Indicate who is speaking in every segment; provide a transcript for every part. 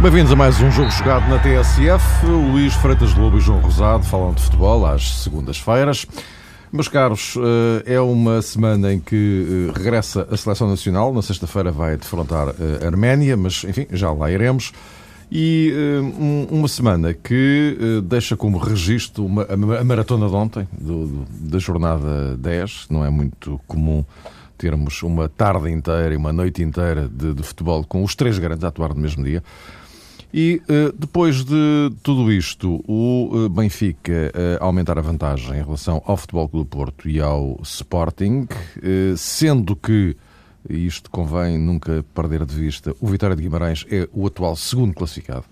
Speaker 1: Bem-vindos a mais um jogo jogado na TSF. Luís Freitas Lobo e João Rosado falam de futebol às segundas-feiras. Meus caros, eh, é uma semana em que eh, regressa a Seleção Nacional. Na sexta-feira vai defrontar a Arménia, mas enfim, já lá iremos. E eh, uma semana que deixa como registro uma, a maratona de ontem, do, da jornada 10. Não é muito comum termos uma tarde inteira e uma noite inteira de, de futebol com os três grandes a atuar no mesmo dia. E uh, depois de tudo isto, o uh, Benfica uh, aumentar a vantagem em relação ao Futebol Clube do Porto e ao Sporting, sendo que, e isto convém nunca perder de vista, o Vitória de Guimarães é o atual segundo classificado.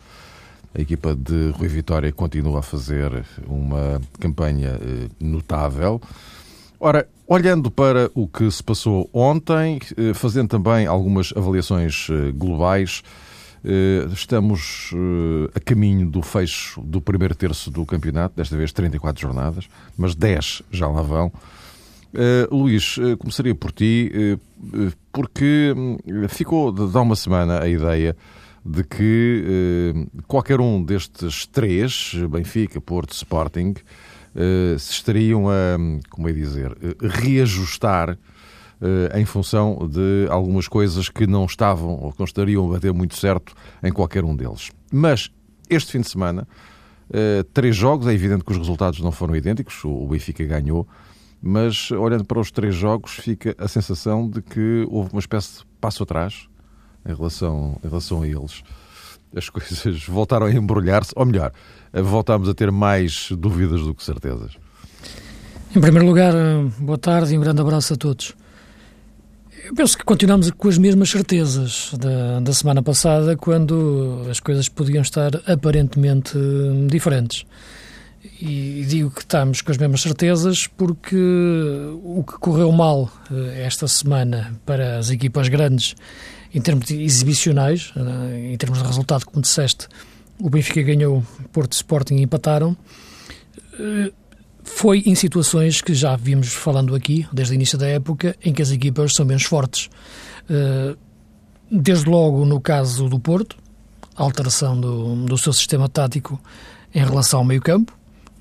Speaker 1: A equipa de Rui Vitória continua a fazer uma campanha notável. Ora, olhando para o que se passou ontem, fazendo também algumas avaliações globais, eh, estamos eh, a caminho do fecho do primeiro terço do campeonato, desta vez 34 jornadas, mas 10 já lá vão. Uh, Luís, começaria por ti, uh, porque hum, ficou de há uma semana a ideia de que uh, qualquer um destes três, Benfica, Porto, Sporting, se estariam a, hum, como é dizer, reajustar em função de algumas coisas que não estavam ou que não estariam a bater muito certo em qualquer um deles. Mas este fim de semana, três jogos, é evidente que os resultados não foram idênticos, o Benfica ganhou, mas olhando para os três jogos, fica a sensação de que houve uma espécie de passo atrás em relação, em relação a eles. As coisas voltaram a embrulhar-se, ou melhor, voltámos a ter mais dúvidas do que certezas.
Speaker 2: Em primeiro lugar, boa tarde e um grande abraço a todos. Eu penso que continuamos com as mesmas certezas da, da semana passada, quando as coisas podiam estar aparentemente diferentes. E digo que estamos com as mesmas certezas porque o que correu mal eh, esta semana para as equipas grandes, em termos exibicionais, eh, em termos de resultado, como disseste, o Benfica ganhou, Porto Sporting empataram eh, foi em situações que já vimos falando aqui, desde o início da época, em que as equipas são menos fortes. Desde logo no caso do Porto, alteração do, do seu sistema tático em relação ao meio-campo.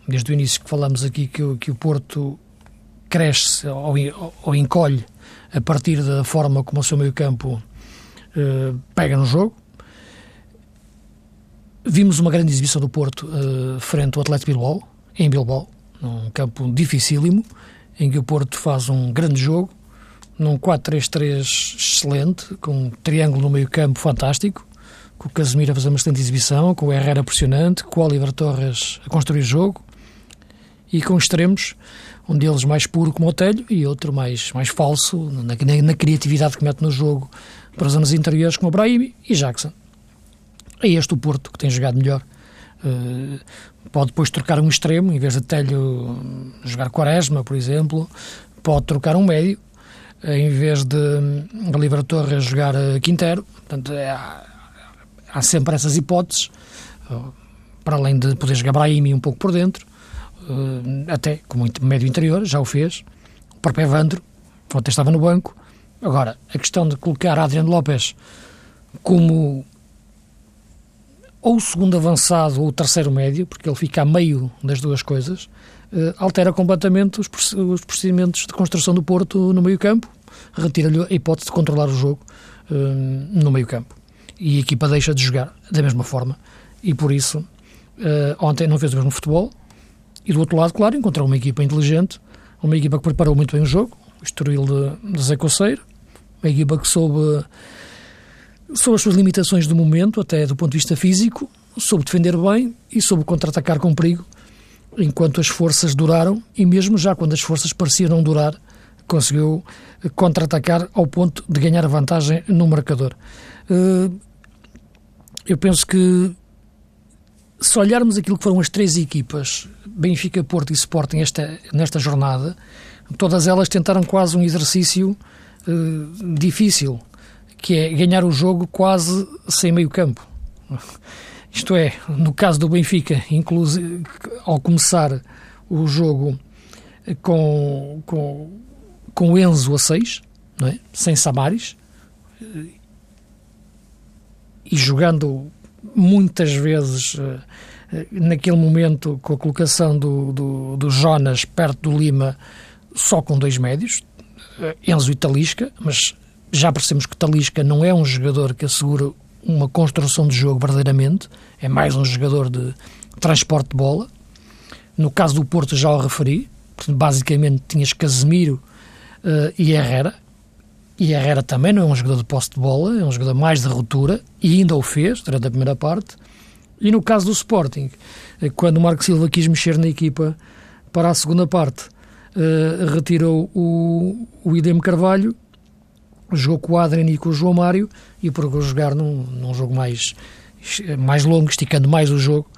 Speaker 2: Desde o início que falamos aqui que, que o Porto cresce ou, ou, encolhe a partir da forma como o seu meio-campo uh, pega no jogo. Vimos uma grande exibição do Porto uh, frente ao Atlético Bilbao, em Bilbao, num campo dificílimo, em que o Porto faz um grande jogo, num 4-3-3 excelente, com um triângulo no meio campo fantástico, com o Casemiro a fazer uma excelente exibição, com o Herrera pressionante, com o Oliver Torres a construir jogo, e com extremos, um deles mais puro como o Telho e outro mais, mais falso, na, na, na criatividade que mete no jogo para as zonas interiores, como o Brahimi e Jackson. É este o Porto que tem jogado melhor. Uh, Pode depois trocar um extremo, em vez de Telho jogar Quaresma, por exemplo. Pode trocar um médio, em vez de Oliver Torres jogar Quintero. Portanto, é, há sempre essas hipóteses, para além de poder jogar Brahimi um pouco por dentro, eh, até como médio interior, já o fez. O próprio Evandro, ontem estava no banco. Agora, a questão de colocar Adriano Lopes como ou o segundo avançado ou o terceiro médio, porque ele fica a meio das duas coisas, uh, altera completamente os, os, procedimentos de construção do Porto no meio-campo, retira-lhe a hipótese de controlar o jogo uh, no meio-campo. E a equipa deixa de jogar da mesma forma. E por isso, ontem não fez o mesmo futebol. E do outro lado, claro, encontrou uma equipa inteligente, uma equipa que preparou muito bem o jogo, o Estoril de, de Zé Coceiro, uma equipa que soube sobre as suas limitações do momento, até do ponto de vista físico, soube defender bem e soube contra-atacar com perigo, enquanto as forças duraram, e mesmo já quando as forças pareciam não durar, conseguiu contra-atacar ao ponto de ganhar vantagem no marcador. Eh, eu penso que se olharmos aquilo que foram as três equipas, Benfica, Porto e Sporting, esta, nesta jornada, todas elas tentaram quase um exercício uh, difícil, que é ganhar o jogo quase sem meio campo. Isto é, no caso do Benfica, inclusive, ao começar o jogo com, com, com Enzo a 6, não é? sem Samaris, e jogando muitas vezes eh, naquele momento com a colocação do, do, do Jonas perto do Lima só com dois médios, eh, Enzo e Talisca, mas já percebemos que Talisca não é um jogador que assegura uma construção de jogo verdadeiramente, é mais um jogador de transporte de bola. No caso do Porto já o referi, basicamente tinhas Casemiro uh, e Herrera, e Herrera também não é um jogador de posse de bola, é um jogador mais de ruptura, e ainda o fez durante a primeira parte. E no caso do Sporting, eh, quando o Marco Silva quis mexer na equipa para a segunda parte, uh, retirou o, o Idem Carvalho, jogou com o Adrian e com o João Mário e procurou jogar num, num jogo mais, mais longo, esticando mais o jogo,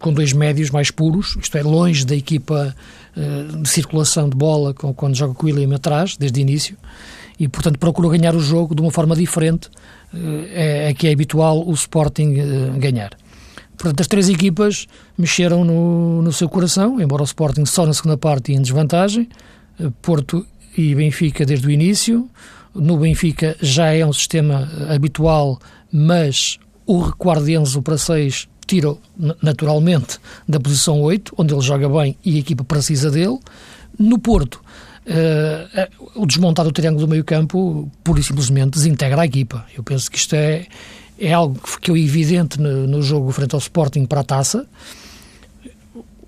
Speaker 2: com dois médios mais puros, isto é, longe da equipa uh, de circulação de bola quando joga com o William atrás, desde o início, e portanto procurou ganhar o jogo de uma forma diferente, uh, é, é que é habitual o Sporting ganhar. Portanto, as três equipas mexeram no, no seu coração, embora o Sporting só na segunda parte em desvantagem. Porto e Benfica desde o início. No Benfica já é um sistema habitual, mas o recuar de Enzo para 6 tira naturalmente da posição 8, onde ele joga bem e a equipa precisa dele. No Porto, uh, o desmontar do triângulo do meio campo pura e simplesmente desintegra a equipa. Eu penso que isto é, é algo que ficou evidente no, no jogo frente ao Sporting para a taça.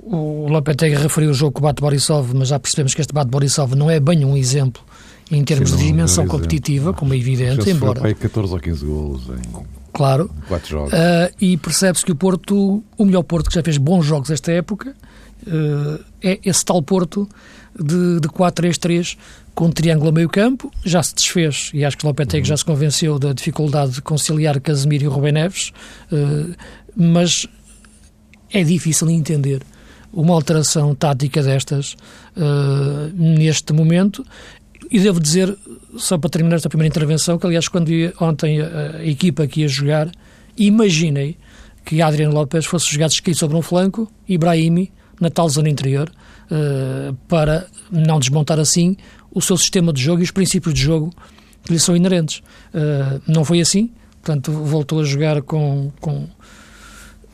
Speaker 2: O Lopetegui referiu o jogo com o Bate Borisov, mas já percebemos que este Bate Borisov não é bem um exemplo em termos Sim, de dimensão competitiva, como é evidente, embora.
Speaker 1: Foi 14 ou 15 golos em
Speaker 2: claro.
Speaker 1: quatro jogos.
Speaker 2: Uh, e percebe-se que o Porto, o melhor Porto que já fez bons jogos esta época, uh, é esse tal Porto de, de 4-3-3 com um triângulo a meio campo, já se desfez, e acho que o Lopetegui uhum. já se convenceu da dificuldade de conciliar Casemiro e Rubem Neves, uh, mas é difícil entender uma alteração tática destas uh, neste momento. E devo dizer, só para terminar esta primeira intervenção, que aliás, quando ontem a, a equipa que ia jogar, imaginei que Adriano Lopes fosse jogar escrito sobre um flanco e Brahimi na tal zona interior, uh, para não desmontar assim o seu sistema de jogo e os princípios de jogo que lhe são inerentes. Uh, não foi assim, portanto, voltou a jogar com, com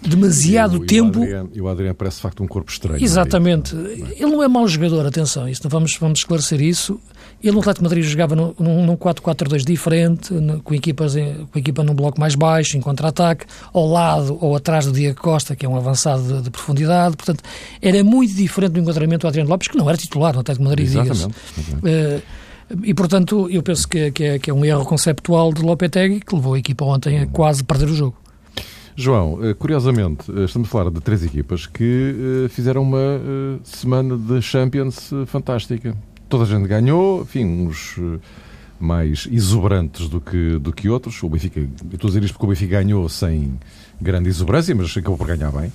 Speaker 2: demasiado
Speaker 1: e o,
Speaker 2: tempo.
Speaker 1: E o, Adriano, parece de facto um corpo estranho.
Speaker 2: Exatamente. Não é? Ele não é mau jogador, atenção, isso, vamos, vamos esclarecer isso. Ele no Atlético de Madrid jogava num, num 4-4-2 diferente, com, equipas com a equipa num bloco mais baixo, em contra-ataque, ao lado ou atrás do Diego Costa, que é um avançado de, de, profundidade. Portanto, era muito diferente do enquadramento do Adriano Lopes, que não era titular no Atlético de Madrid,
Speaker 1: diga-se. Uh,
Speaker 2: e, portanto, eu penso que, que, é, que, é, um erro conceptual de Lopetegui que levou a equipa ontem a quase perder o jogo.
Speaker 1: João, eh, curiosamente, eh, estamos a falar de três equipas que eh, fizeram uma semana de Champions fantástica. Toda a gente ganhou, enfim, uns mais exuberantes do que, do que outros. O Benfica, eu estou a dizer isto porque o Benfica ganhou sem grande exuberância, mas acabou por ganhar bem.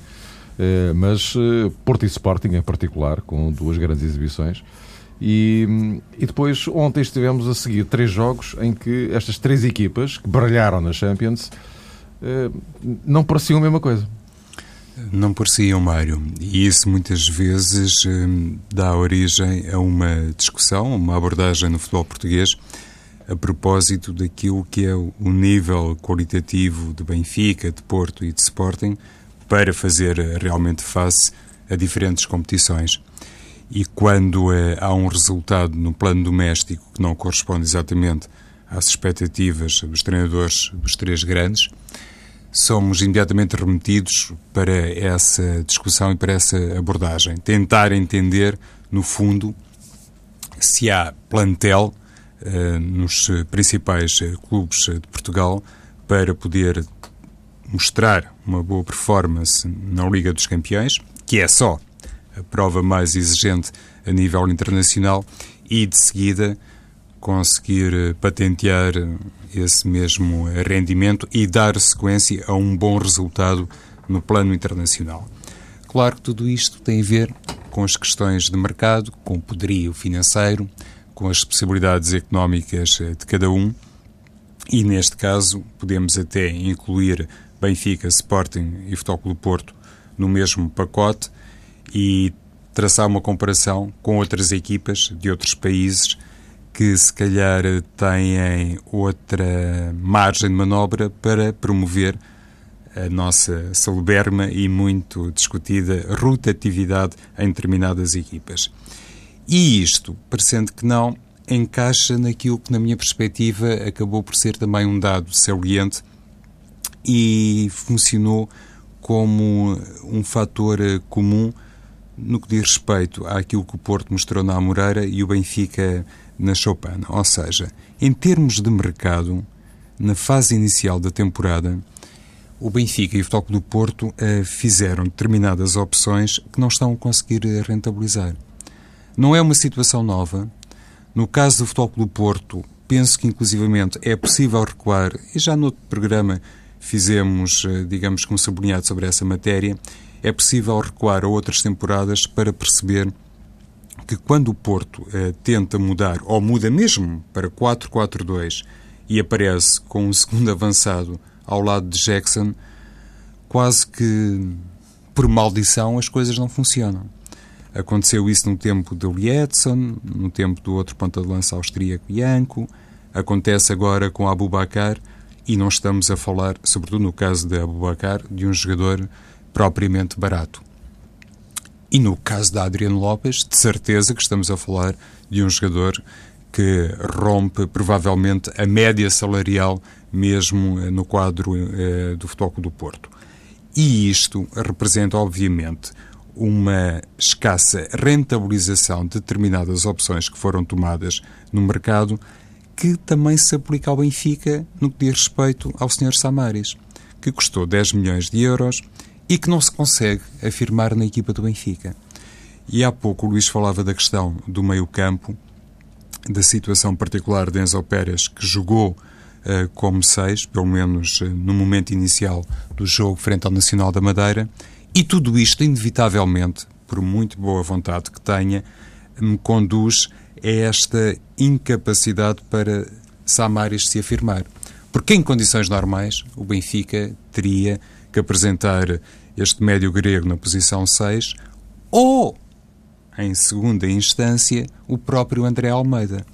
Speaker 1: Mas Porto e Sporting, em particular, com duas grandes exibições. E, e depois, ontem estivemos a seguir três jogos em que estas três equipas que brilharam na Champions não pareciam a mesma coisa.
Speaker 3: Não pareciam, Mário. E isso muitas vezes eh, dá origem a uma discussão, uma abordagem no futebol português a propósito daquilo que é o nível qualitativo de Benfica, de Porto e de Sporting para fazer realmente face a diferentes competições. E quando eh, há um resultado no plano doméstico que não corresponde exatamente às expectativas dos treinadores dos três grandes, somos imediatamente remetidos para essa discussão e para essa abordagem. Tentar entender, no fundo, se há plantel uh, nos principais eh, clubes de Portugal para poder mostrar uma boa performance na Liga dos Campeões, que é só a prova mais exigente a nível internacional, e de seguida conseguir eh, patentear esse mesmo rendimento e dar sequência a um bom resultado no plano internacional. Claro que tudo isto tem a ver com as questões de mercado, com o poderio financeiro, com as possibilidades económicas eh, de cada um e, neste caso, podemos até incluir Benfica, Sporting e Futebol Clube Porto no mesmo pacote e traçar uma comparação com outras equipas de outros países que se calhar têm outra margem de manobra para promover a nossa celeberma e muito discutida rotatividade em determinadas equipas. E isto, parecendo que não, encaixa naquilo que, na minha perspectiva, acabou por ser também um dado saliente e funcionou como um fator comum no que diz respeito àquilo que o Porto mostrou na Amoreira e o Benfica na Chopana. Ou seja, em termos de mercado, na fase inicial da temporada, o Benfica e o Futebol do Porto uh, fizeram determinadas opções que não estão a conseguir rentabilizar. Não é uma situação nova. No caso do Futebol do Porto, penso que inclusivamente é possível recuar, e já no outro programa fizemos, uh, digamos que um sublinhado sobre essa matéria, é possível recuar a outras temporadas para perceber que quando o Porto uh, tenta mudar, ou muda mesmo para 4-4-2 e aparece com um segundo avançado ao lado de Jackson, quase que por maldição as coisas não funcionam. Aconteceu isso no tempo de Lietzen, no tempo do outro ponta de lança austríaco Ianco, acontece agora com Abu Bakar e não estamos a falar, sobretudo no caso de Abu Bakar, de um jogador propriamente barato. E no caso da Adriano Lopes, de certeza que estamos a falar de um jogador que rompe provavelmente a média salarial mesmo eh, no quadro eh, do Futebol do Porto. E isto representa, obviamente, uma escassa rentabilização de determinadas opções que foram tomadas no mercado, que também se aplica ao Benfica no que diz respeito ao Sr. Samaris, que custou 10 milhões de euros e que não se consegue afirmar na equipa do Benfica. E há pouco o Luís falava da questão do meio-campo, da situação particular de Enzo Pérez, que jogou uh, como seis, pelo menos uh, no momento inicial do jogo frente ao Nacional da Madeira, e tudo isto, inevitavelmente, por muito boa vontade que tenha, me conduz a esta incapacidade para Samaris se afirmar. Porque em condições normais o Benfica teria que apresentar este médio grego na posição 6 ou, em segunda instância, o próprio André Almeida.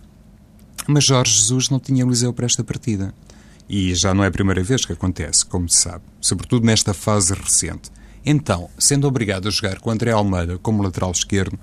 Speaker 3: Mas Jorge Jesus não tinha Eliseu para esta partida. E já não é a primeira vez que acontece, como se sabe, sobretudo nesta fase recente. Então, sendo obrigado a jogar com André Almeida como lateral esquerdo,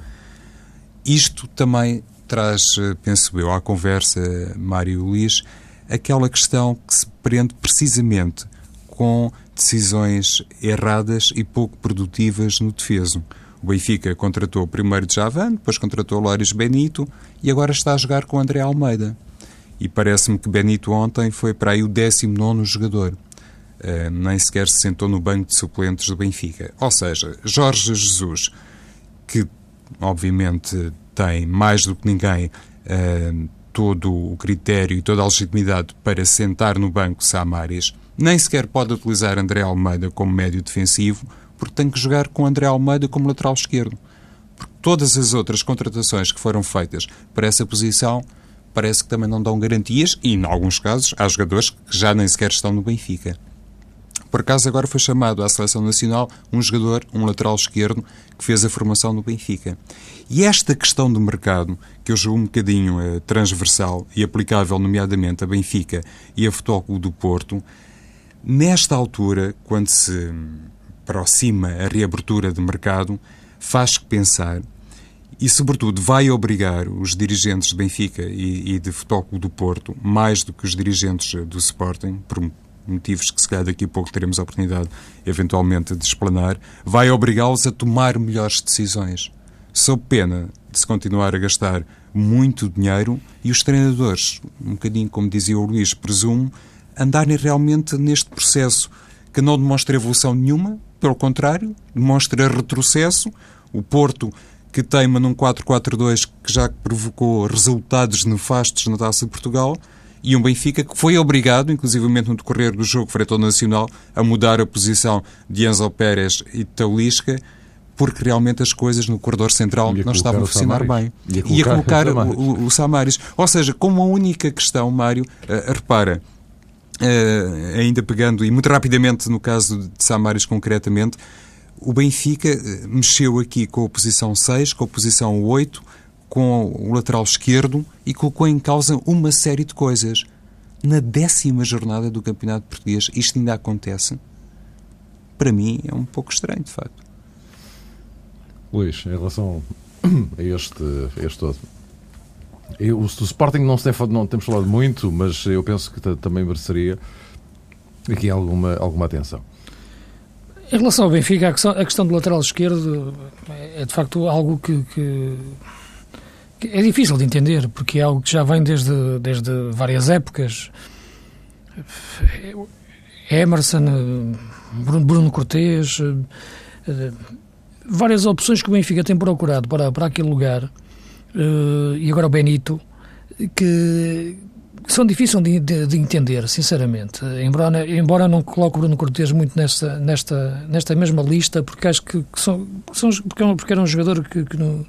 Speaker 3: isto também traz, eh, penso eu, à conversa, Mário Luís, aquela questão que se prende precisamente com decisões erradas e pouco produtivas no defeso. O Benfica contratou primeiro Javan, depois contratou Loris Benito e agora está a jogar com André Almeida. E parece-me que Benito ontem foi para aí o 19 jogador. Uh, nem sequer se sentou no banco de suplentes do Benfica. Ou seja, Jorge Jesus, que obviamente tem mais do que ninguém uh, todo o critério e toda a legitimidade para sentar no banco Samaris, nem sequer pode utilizar André Almeida como médio defensivo, porque tem que jogar com André Almeida como lateral esquerdo. Porque todas as outras contratações que foram feitas para essa posição parece que também não dão garantias e, em alguns casos, há jogadores que já nem sequer estão no Benfica. Por acaso, agora foi chamado à seleção nacional um jogador, um lateral esquerdo, que fez a formação no Benfica. E esta questão do mercado, que eu julgo um bocadinho eh, transversal e aplicável, nomeadamente, a Benfica e a Futebol do Porto, Nesta altura, quando se aproxima a reabertura de mercado, faz pensar e, sobretudo, vai obrigar os dirigentes de Benfica e, e de Futebol do Porto, mais do que os dirigentes do Sporting, por motivos que se calhar daqui a pouco teremos a oportunidade eventualmente de explanar, vai obrigá-los a tomar melhores decisões, sob pena de se continuar a gastar muito dinheiro e os treinadores, um bocadinho como dizia o Luís, presumo, andarem realmente neste processo que não demonstra evolução nenhuma, pelo contrário, demonstra retrocesso. O Porto, que teima num 4-4-2 que já provocou resultados nefastos na Taça de Portugal, e um Benfica que foi obrigado, inclusivamente no decorrer do jogo frente ao Nacional, a mudar a posição de Enzo Pérez e Taulisca, porque realmente as coisas no corredor central não estavam a funcionar bem.
Speaker 1: E a colocar,
Speaker 3: o, o, o, Samaris. Ou seja, como a única questão, Mário, uh, repara, uh, ainda pegando, e muito rapidamente no caso de Samaris concretamente, o Benfica mexeu aqui com a posição 6, com a posição 8, com o lateral esquerdo e colocou em causa uma série de coisas. Na décima jornada do Campeonato Português, isto ainda acontece. Para mim é um pouco estranho, de facto.
Speaker 1: Luís, em relação a este, a este todo, eu, o, Sporting não, se tem, não temos falado muito, mas eu penso que também mereceria aqui alguma, alguma atenção.
Speaker 2: Em relação ao Benfica, a questão, a questão do lateral esquerdo é de facto algo que, que, que, é difícil de entender, porque é algo que já vem desde, desde várias épocas. Emerson, Bruno, Bruno Cortês, eh, várias opções que o Benfica tem procurado para, para aquele lugar uh, e agora o Benito, que são difíceis de, de, de, entender, sinceramente. Embora, embora não coloque o Bruno Cortes muito nesta, nesta, nesta mesma lista, porque acho que, que são, são é porque era um jogador que, que, não,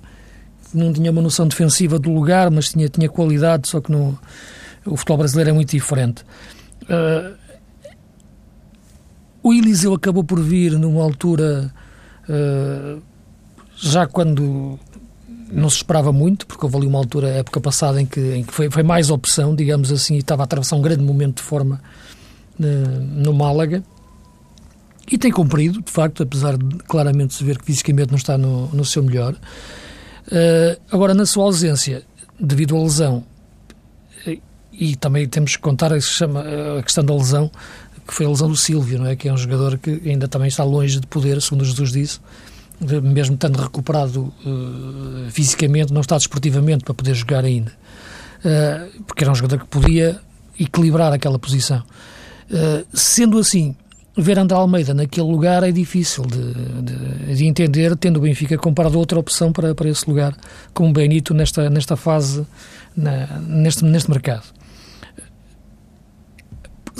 Speaker 2: não tinha uma noção defensiva do lugar, mas tinha, tinha qualidade, só que no, o futebol brasileiro é muito diferente. Uh, o Eliseu acabou por vir numa altura uh, já quando não se esperava muito, porque houve ali uma altura, época passada, em que, em que foi, foi, mais opção, digamos assim, e estava a atravessar um grande momento de forma uh, no Málaga. E tem cumprido, de facto, apesar de claramente se ver que fisicamente não está no, no seu melhor. Uh, agora, na sua ausência, devido à lesão, e também temos que contar a, a questão da lesão, que foi a lesão do Silvio, não é? que é um jogador que ainda também está longe de poder, segundo Jesus disse, mesmo estando recuperado uh, fisicamente, não está desportivamente para poder jogar ainda. Uh, porque era um jogador que podia equilibrar aquela posição. Uh, sendo assim, ver André Almeida naquele lugar é difícil de, de, de, entender, tendo o Benfica comparado a outra opção para, para esse lugar, como Benito nesta, nesta fase, na, neste, neste mercado.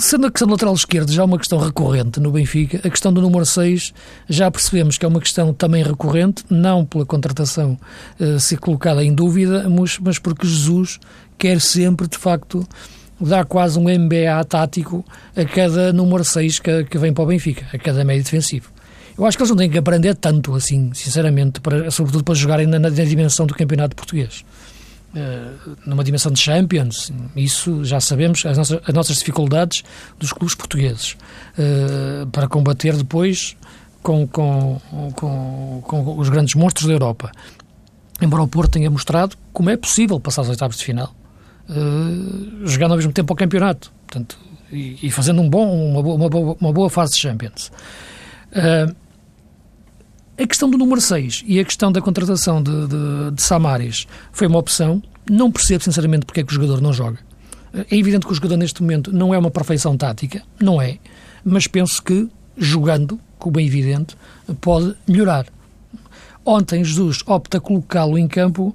Speaker 2: Sendo a questão do lateral esquerdo já uma questão recorrente no Benfica, a questão do número 6 já percebemos que é uma questão também recorrente, não pela contratação uh, ser colocada em dúvida, mas, mas porque Jesus quer sempre, de facto, dar quase um MBA tático a cada número 6 que, que vem para o Benfica, a cada médio defensivo. Eu acho que eles não têm que aprender tanto assim, sinceramente, para, sobretudo para jogarem na, na dimensão do campeonato português. Eh, numa dimensão de Champions, isso já sabemos, as nossas, as nossas dificuldades dos clubes portugueses, uh, para combater depois com, com, com, com, os grandes monstros da Europa. Embora o Porto tenha mostrado como é possível passar aos oitavos de final, uh, jogando ao mesmo tempo ao campeonato portanto, e, e fazendo um bom, uma, uma boa fase de Champions. A questão do número 6 e a questão da contratação de, de, de foi uma opção. Não percebo, sinceramente, porque é que o jogador não joga. É evidente que o jogador, neste momento, não é uma perfeição tática, não é, mas penso que, jogando, como bem evidente, pode melhorar. Ontem, Jesus opta colocá-lo em campo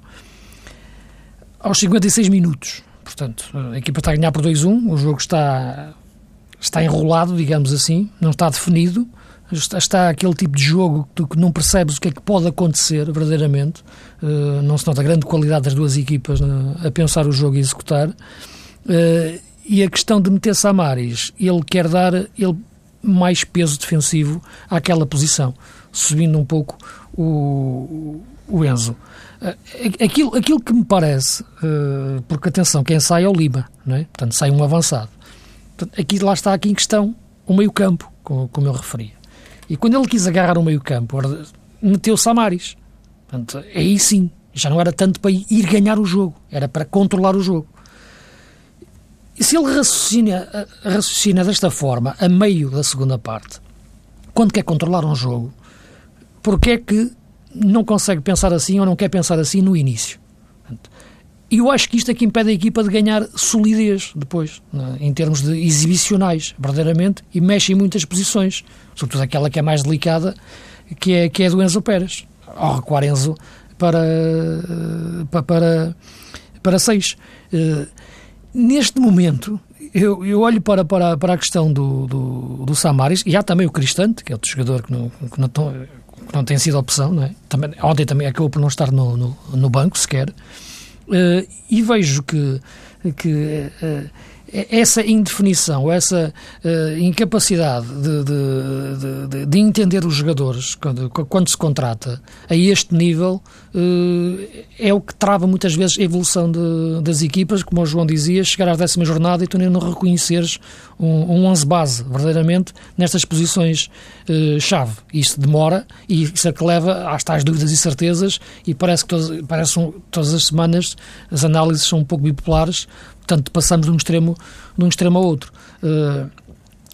Speaker 2: aos 56 minutos. Portanto, a equipa está a ganhar por 2-1, o jogo está, está enrolado, digamos assim, não está definido está aquele tipo de jogo que não percebes o que é que pode acontecer verdadeiramente. Uh, não se nota a grande qualidade das duas equipas uh, a pensar o jogo e executar. Uh, e a questão de meter Samaris, ele quer dar ele mais peso defensivo àquela posição, subindo um pouco o, o Enzo. Aquilo, aquilo que me parece, porque atenção, quem sai é o Lima, não é? portanto sai um avançado. Aqui lá está aqui em questão o meio campo, como eu referi. E quando ele quis agarrar o meio-campo, meteu Samaris. Portanto, aí sim, já não era tanto para ir ganhar o jogo, era para controlar o jogo. E se ele raciocina, raciocina desta forma, a meio da segunda parte, quando quer controlar um jogo, porque é que não consegue pensar assim ou não quer pensar assim no início? E eu acho que isto é que impede a equipa de ganhar solidez depois, né, em termos de exibicionais, verdadeiramente, e mexe em muitas posições, sobretudo aquela que é mais delicada, que é, que é do Enzo Pérez. Ao recuar Enzo para, para, para, para seis. Uh, neste momento, eu, eu olho para, para, para a questão do, do, do Samaris, e há também o Cristante, que é outro jogador que não, que não, que não tem sido opção, não é? também, ontem também acabou por não estar no, no, no banco sequer. Uh, e vejo que, que uh, essa indefinição, essa uh, incapacidade de, de, de, de, entender os jogadores quando, quando, se contrata a este nível uh, é o que trava muitas vezes a evolução das equipas, como o João dizia, chegar à décima jornada e tu nem não reconheceres um, um 11 base, verdadeiramente, nestas posições uh, chave. Isso demora e isso é que leva às tais dúvidas e certezas e parece que todas, parece um, todas as semanas as análises são um pouco bipolares, Portanto, passamos de um extremo, de um extremo ao outro. Uh,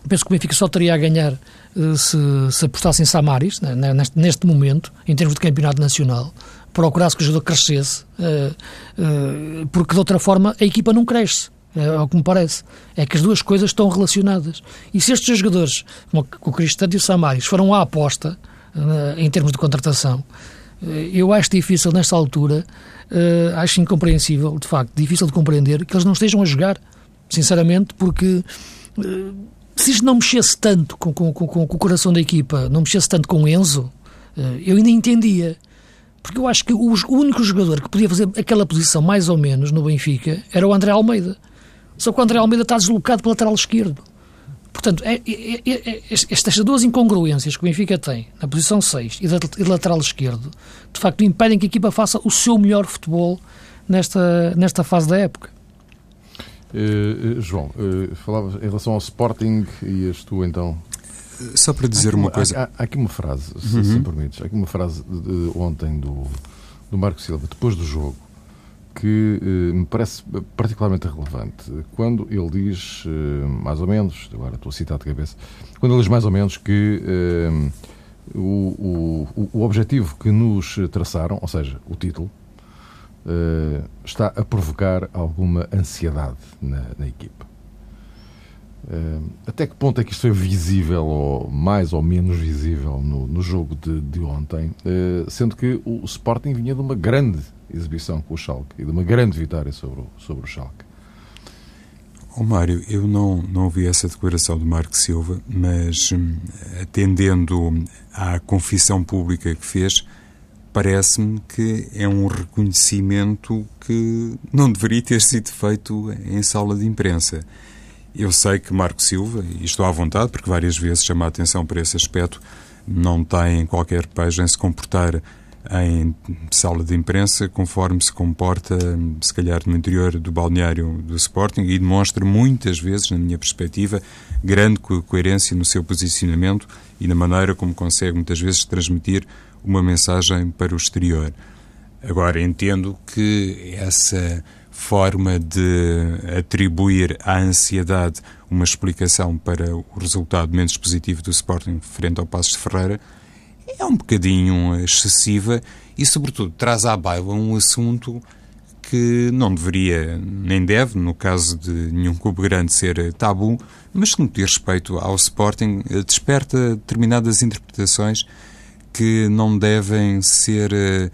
Speaker 2: penso que o Benfica só teria a ganhar uh, se, se apostasse em Samaris, né, né, neste, neste, momento, em termos de campeonato nacional, procurasse que o jogador crescesse, uh, porque de outra forma a equipa não cresce. É o que me parece. É que as duas coisas estão relacionadas. E se estes jogadores, como o Cristante e o Samaris, foram à aposta, em termos de contratação, eu acho difícil, nesta altura, uh, acho incompreensível, de facto, difícil de compreender que eles não estejam a jogar, sinceramente, porque uh, se isto não mexesse tanto com, com, com, com, o coração da equipa, não mexesse tanto com o Enzo, eu ainda entendia. Porque eu acho que o, o único jogador que podia fazer aquela posição, mais ou menos, no Benfica, era o André Almeida. Só que o André Almeida está deslocado para o lateral esquerdo. Portanto, é, é, é, é estas duas incongruências que o Benfica tem na posição 6 e de lateral esquerdo, de facto, impedem que a equipa faça o seu melhor futebol nesta, nesta fase da época.
Speaker 1: Uh, João, uh, falava em relação ao Sporting e és tu então.
Speaker 3: Só para dizer uma, uma, coisa.
Speaker 1: Há, há, aqui uma frase, se, uhum. se me permites, há aqui uma frase de, de, ontem do, do Marco Silva, depois do jogo, que eh, me parece particularmente relevante. Quando ele diz, eh, mais ou menos, agora estou a citar de cabeça, quando ele diz mais ou menos que eh, o, o, o objetivo que nos traçaram, ou seja, o título, está a provocar alguma ansiedade na, na equipa. Até que ponto é que isto foi visível, ou mais ou menos visível, no, no jogo de, de ontem, sendo que o Sporting vinha de uma grande exibição com o Schalke e de uma grande vitória sobre o, sobre o Schalke.
Speaker 3: Oh, Mário, eu não, não ouvi essa declaração do Marco Silva, mas hum, atendendo à confissão pública que fez, parece-me que é um reconhecimento que não deveria ter sido feito em sala de imprensa. Eu sei que Marco Silva, e estou à vontade, porque várias vezes chama a atenção para esse aspecto, não tem qualquer pejo em se comportar em sala de imprensa, conforme se comporta, se calhar, no interior do balneário do Sporting e demonstra muitas vezes, na minha perspectiva, grande co coerência no seu posicionamento e na maneira como consegue muitas vezes transmitir uma mensagem para o exterior. Agora, entendo que essa forma de atribuir à ansiedade uma explicação para o resultado menos positivo do Sporting frente ao Passos de Ferreira é um bocadinho excessiva e, sobretudo, traz à baila um assunto que não deveria, nem deve, no caso de nenhum clube grande, ser tabu, mas que, no que diz respeito ao Sporting, desperta determinadas interpretações que não devem ser uh,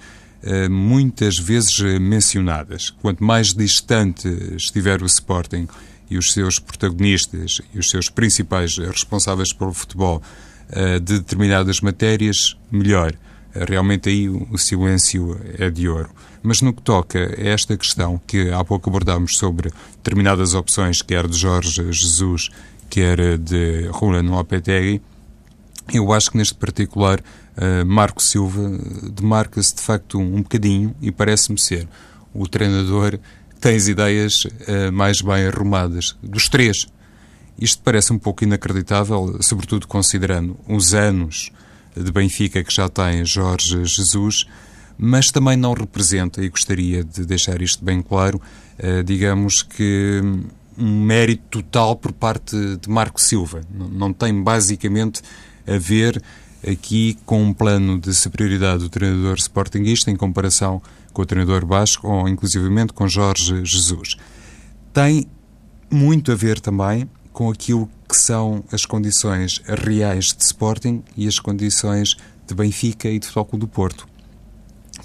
Speaker 3: muitas vezes mencionadas. Quanto mais distante estiver o Sporting e os seus protagonistas e os seus principais responsáveis pelo futebol eh, de determinadas matérias, melhor. Eh, realmente aí o silêncio é de ouro. Mas no que toca a esta questão que há pouco abordámos sobre determinadas opções, quer de Jorge Jesus, quer de Roland Lopetegui, eu acho que neste particular uh, Marco Silva demarca-se de facto um, um bocadinho e parece-me ser o treinador que tem as ideias uh, mais bem arrumadas dos três. Isto parece um pouco inacreditável, sobretudo considerando os anos de Benfica que já tem Jorge Jesus, mas também não representa, e gostaria de deixar isto bem claro, eh, digamos que um mérito total por parte de Marco Silva. Não tem basicamente a ver aqui com um plano de superioridade do treinador sportinguista em comparação com o treinador basco ou inclusivamente com Jorge Jesus. Tem muito a ver também com aquilo que são as condições reais de Sporting e as condições de Benfica e de Futebol do Porto.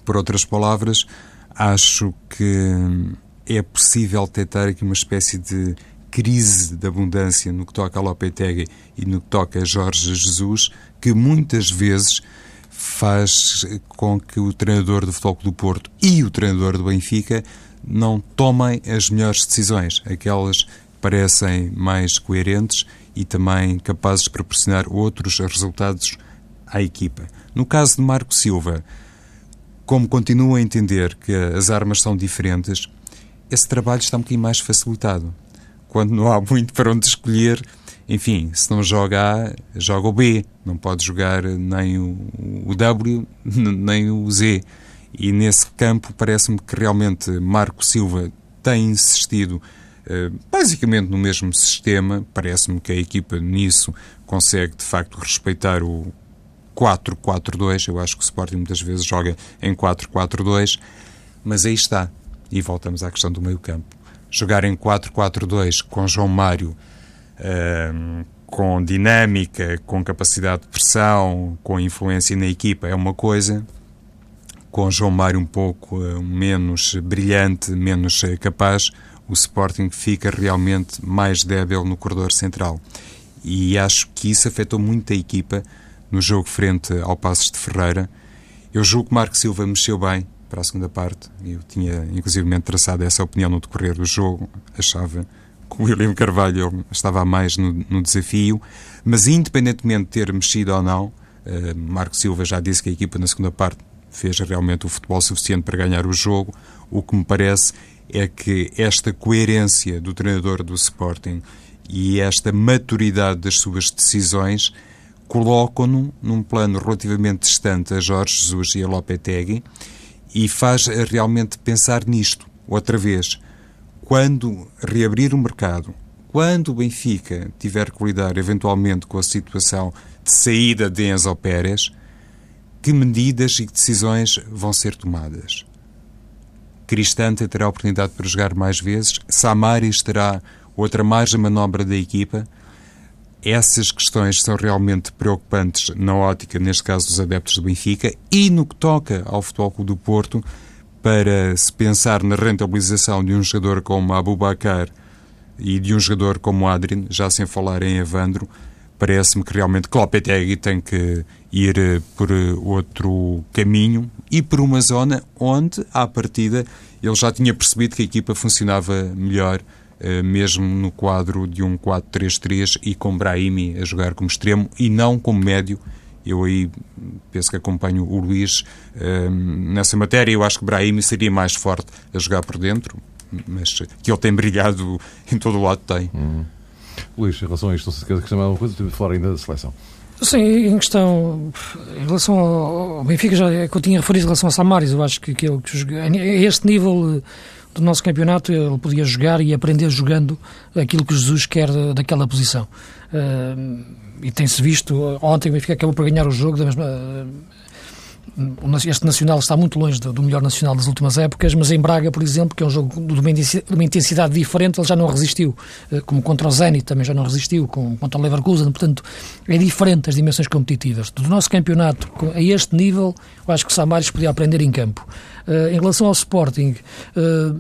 Speaker 3: Por outras palavras, acho que é possível tentar aqui uma espécie de crise de abundância no que toca a Lopetegui e no que toca a Jorge Jesus, que muitas vezes faz com que o treinador do Futebol do Porto e o treinador do Benfica não tomem as melhores decisões, aquelas parecem mais coerentes e também capazes de proporcionar outros resultados à equipa. No caso de Marco Silva, como continuo a entender que as armas são diferentes, esse trabalho está um bocadinho mais facilitado. Quando não há muito para onde escolher, enfim, se não joga A, joga o B. Não pode jogar nem o, W, nem o Z. E nesse campo parece-me que realmente Marco Silva tem insistido eh, basicamente no mesmo sistema. Parece-me que a equipa nisso consegue de facto respeitar o 4-4-2. Eu acho que o Sporting muitas vezes joga em 4-4-2, mas aí está. E voltamos à questão do meio-campo. Jogar em 4-4-2 com João Mário. Uh, com dinâmica, com capacidade de pressão, com influência na equipa é uma coisa, com João Mário um pouco uh, menos brilhante, menos uh, capaz, o Sporting fica realmente mais débil no corredor central. E acho que isso afetou muito a equipa no jogo frente ao Passos de Ferreira. Eu julgo que Marco Silva mexeu bem para a segunda parte. Eu tinha, inclusive, traçado essa opinião no decorrer do jogo. Achava que o William Carvalho estava mais no, no desafio. Mas, independentemente de ter mexido ou não, uh, Marco Silva já disse que a equipa na segunda parte fez realmente o futebol suficiente para ganhar o jogo. O que me parece é que esta coerência do treinador do Sporting e esta maturidade das suas decisões colocam-no num plano relativamente distante a Jorge Jesus e a Lopetegui e faz realmente pensar nisto, outra vez. Quando reabrir o mercado, quando o Benfica tiver que lidar eventualmente com a situação de saída de Enzo Pérez, que medidas e que decisões vão ser tomadas? Cristante terá a oportunidade para jogar mais vezes, Samaris terá outra margem de manobra da equipa, essas questões são realmente preocupantes na ótica, neste caso, dos adeptos do Benfica e no que toca ao Futebol Clube do Porto, para se pensar na rentabilização de um jogador como Abubacar e de um jogador como Adrien, já sem falar em Evandro, parece-me que realmente Klopetegui tem que ir eh, por eh, outro caminho e por uma zona onde, à partida, ele já tinha percebido que a equipa funcionava melhor mesmo no quadro de um 4-3-3 e com Brahimi a jogar como extremo e não como médio. Eu aí penso que acompanho o Luís uh, nessa matéria. Eu acho que Brahimi seria mais forte a jogar por dentro, mas que ele tem brilhado em todo o lado tem.
Speaker 1: Uhum. Luís, em relação a isto, não sei se quer acrescentar alguma coisa, fora ainda da seleção.
Speaker 2: Sim, em questão, em relação ao Benfica, já é que eu tinha referido em relação a Samaris, eu acho que, que, ele, que a este nível do nosso campeonato ele podia jogar e aprender jogando aquilo que Jesus quer daquela posição. Uh, e tem-se visto, ontem o Benfica acabou por ganhar o jogo da mesma. Este Nacional está muito longe do melhor Nacional das últimas épocas, mas em Braga, por exemplo, que é um jogo de uma intensidade diferente, ele já não resistiu. Ah, como contra o Zenit também já não resistiu, como contra o Leverkusen. Portanto, é diferente as dimensões competitivas. Do nosso campeonato, a este nível, eu acho que o Samaris podia aprender em campo. Uh, em relação ao Sporting, uh,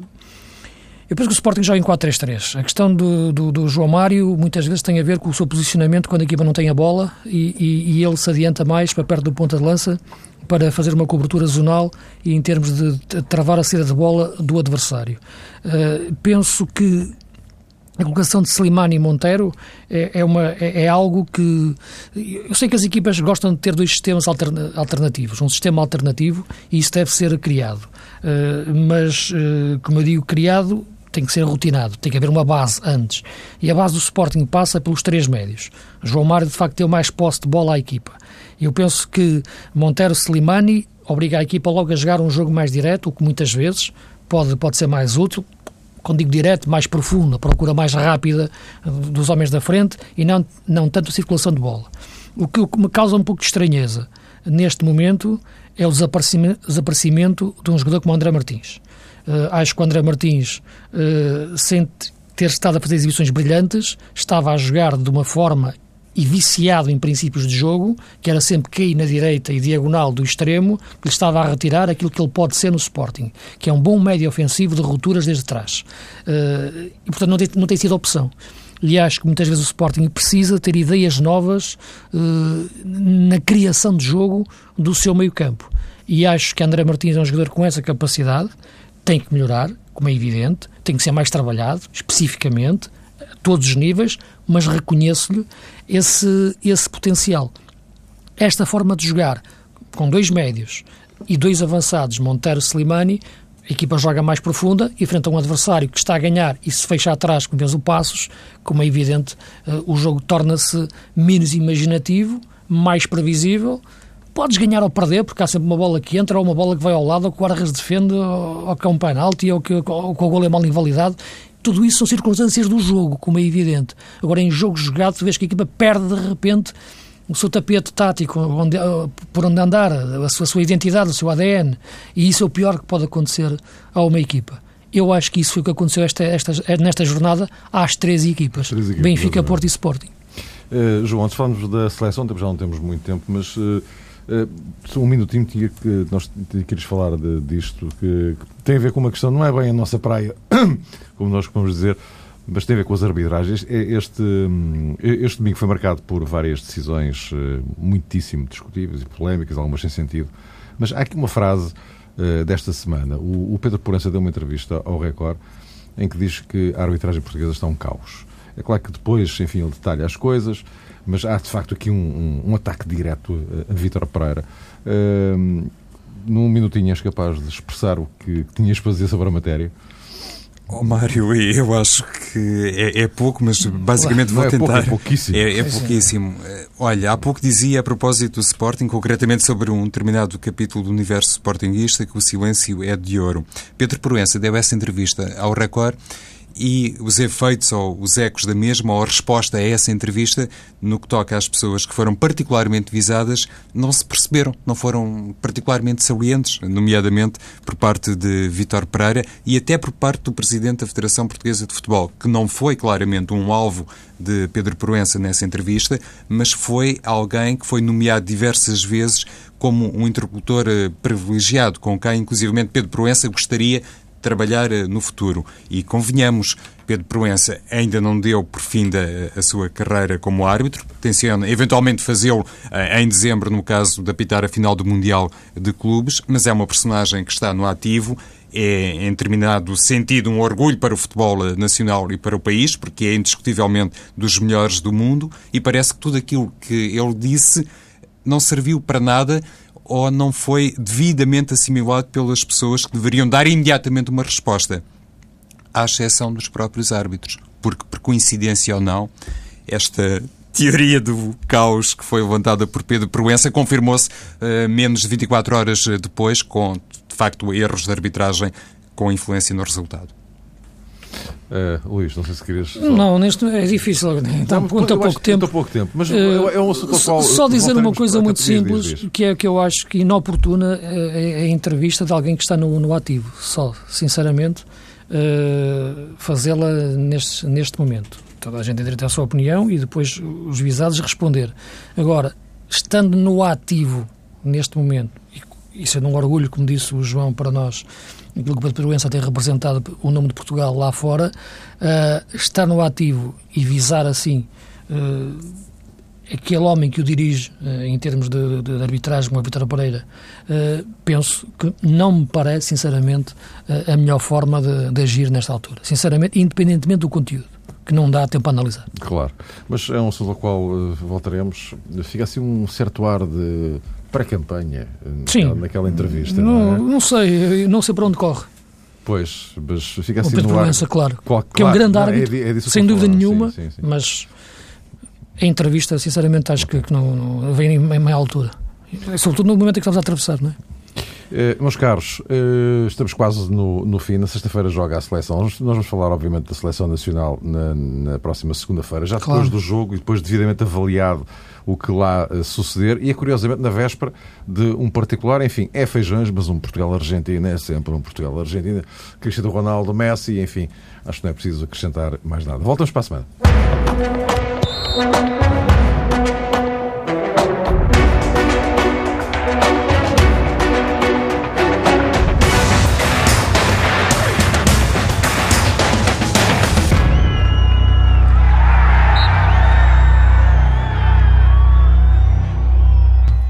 Speaker 2: eu penso que o Sporting joga em 4-3-3. A questão do, do, do, João Mário muitas vezes tem a ver com o seu posicionamento quando a equipa não tem a bola e, e, e ele se adianta mais para perto do ponta de lança para fazer uma cobertura zonal e em termos de, travar a saída de bola do adversário. Uh, penso que a colocação de Slimani e Monteiro é, é, uma, é, é, algo que. Eu sei que as equipas gostam de ter dois sistemas alterna, alternativos, um sistema alternativo, e isso deve ser criado. Uh, mas, uh, como eu digo, criado tem que ser rotinado, tem que haver uma base antes. E a base do Sporting passa pelos três médios. João Mário, de facto, tem mais posse de bola à equipa. Eu penso que Monteiro Slimani obriga a equipa logo a jogar um jogo mais direto, o que muitas vezes pode, pode ser mais útil, quando digo direto, mais profundo, a procura mais rápida dos homens da frente e não, não tanto a circulação de bola. O que, o que me causa um pouco de estranheza neste momento é o desaparecimento, desaparecimento de um jogador como André Martins. Uh, acho que o André Martins, uh, sem ter estado a fazer exibições brilhantes, estava a jogar de uma forma e viciado em princípios de jogo, que era sempre cair na direita e diagonal do extremo, que lhe estava a retirar aquilo que ele pode ser no Sporting, que é um bom médio ofensivo de rupturas desde trás. Uh, e, portanto, não tem, não tem sido opção. E acho que muitas vezes o Sporting precisa ter ideias novas uh, na criação de jogo do seu meio-campo. E acho que André Martins é um jogador com essa capacidade, tem que melhorar, como é evidente, tem que ser mais trabalhado, especificamente, todos os níveis, mas reconheço-lhe esse, esse potencial. Esta forma de jogar, com dois médios e dois avançados, Monteiro e Slimani, a equipa joga mais profunda e frente a um adversário que está a ganhar e se fecha atrás com o passos, como é evidente, uh, o jogo torna-se menos imaginativo, mais previsível. Podes ganhar ou perder, porque há sempre uma bola que entra ou uma bola que vai ao lado, ou que o Arras defende, ou que é um penalti, ou que, ou que o gol é mal invalidado. Tudo isso são circunstâncias do jogo, como é evidente. Agora, em jogo jogado, tu vês que a equipa perde de repente o seu tapete tático, onde, por onde andar, a sua, a sua identidade, o seu ADN. E isso é o pior que pode acontecer a uma equipa. Eu acho que isso foi o que aconteceu esta, esta, nesta jornada às três equipas: três equipas Benfica, Porto e Sporting.
Speaker 1: Uh, João, antes falamos da seleção, já não temos muito tempo, mas uh, uh, um minutinho tinha que nós queríamos falar de, disto, que, que, tem a ver com uma questão, não é bem a nossa praia, como nós podemos dizer, mas tem a ver com as arbitragens. Este, hum, este domingo foi marcado por várias decisões eh, muitíssimo discutíveis e polémicas, algumas sem sentido. Mas há aqui uma frase uh, desta semana. O, o Pedro Porança deu uma entrevista ao Record em que diz que a arbitragem portuguesa está um caos. É claro que depois, enfim, ele detalha as coisas, mas há de facto aqui um, um, um ataque direto a Vítor Pereira. Uh, num minutinho és capaz de expressar o que tinhas para dizer sobre a matéria?
Speaker 3: Oh, Mário, eu acho que é, é pouco, mas basicamente
Speaker 1: vou
Speaker 3: é tentar. Pouco,
Speaker 1: é pouquíssimo.
Speaker 3: É, é pouquíssimo. Olha, há pouco dizia a propósito do Sporting, concretamente sobre um determinado capítulo do universo sportinguista, que o silêncio é de ouro. Pedro Proença deu essa entrevista ao Record e os efeitos ou os ecos da mesma ou a resposta a essa entrevista, no que toca às pessoas que foram particularmente visadas, não se perceberam, não foram particularmente salientes, nomeadamente por parte de Vítor Pereira e até por parte do Presidente da Federação Portuguesa de Futebol, que não foi claramente um alvo de Pedro Proença nessa entrevista, mas foi alguém que foi nomeado diversas vezes como um interlocutor eh, privilegiado, com quem, inclusivamente, Pedro Proença gostaria trabalhar eh, no futuro. E convenhamos, Pedro Proença ainda não deu por fim da a sua carreira como árbitro, tenciona eventualmente fazê-lo eh, em dezembro, no caso de apitar a final do Mundial de Clubes, mas é uma personagem que está no ativo. É, em determinado sentido, um orgulho para o futebol eh, nacional e para o país, porque é indiscutivelmente dos melhores do mundo, e parece que tudo aquilo que ele disse não serviu para nada ou não foi devidamente assimilado pelas pessoas que deveriam dar imediatamente uma resposta, à exceção dos próprios árbitros. Porque, por coincidência ou não, esta teoria do caos que foi levantada por Pedro Proença confirmou-se uh, menos de 24 horas depois, com, de facto, erros de arbitragem com influência no resultado.
Speaker 1: Uh, Luís, não sei se querias. Só...
Speaker 2: Não, neste é difícil. Está não, muito pouco tempo.
Speaker 1: Pouco tempo. Mas uh, é um assunto
Speaker 2: qual. Só dizer uma coisa muito simples, diz, diz. que é que eu acho que inoportuna é, é a entrevista de alguém que está no, no ativo. Só, sinceramente, uh, fazê-la neste, neste momento. Toda a gente tem direito à sua opinião e depois os visados responder. Agora, estando no ativo neste momento, e isso é um orgulho, como disse o João, para nós aquilo que o Pedro tem representado o nome de Portugal lá fora, uh, estar no ativo e visar assim uh, aquele homem que o dirige uh, em termos de, de, arbitragem, como a Vitória Pereira, penso que não me parece, sinceramente, a melhor forma de, de agir nesta altura. Sinceramente, independentemente do conteúdo que não dá tempo a analisar.
Speaker 1: Claro, mas é um assunto ao qual uh, voltaremos. Fica assim um certo ar de pré-campanha naquela, naquela, entrevista. Não,
Speaker 2: não, é? não, sei, não sei para onde corre.
Speaker 1: Pois, mas fica assim no ar.
Speaker 2: claro, qual, que é um grande árbitro, é, é sem dúvida nenhuma, sim, sim, sim. mas a entrevista, sinceramente, acho okay. que, não, não, vem em meia altura. Sobretudo no momento em que estamos a atravessar, não é?
Speaker 1: Uh, meus caros, uh, estamos quase no, no fim. Na sexta-feira joga a seleção. Nós, nós, vamos falar, obviamente, da seleção nacional na, na próxima segunda-feira, já depois claro. do jogo e depois devidamente avaliado o que lá uh, suceder. E é curiosamente na véspera de um particular, enfim, é feijões, mas um Portugal-Argentina é sempre um Portugal-Argentina. Cristiano Ronaldo, Messi, enfim, acho que não é preciso acrescentar mais nada. Voltamos para a semana.